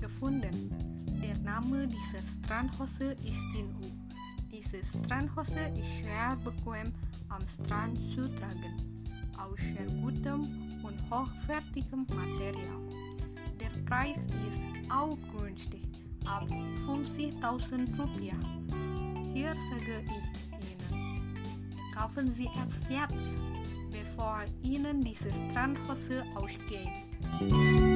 gefunden. Der Name dieser Strandhose ist in U. Diese Strandhose ist sehr bequem am Strand zu tragen, aus sehr gutem und hochwertigem Material. Der Preis ist auch günstig, ab 50.000 Rupiah. Hier sage ich Ihnen, kaufen Sie es jetzt, bevor Ihnen diese Strandhose ausgeht.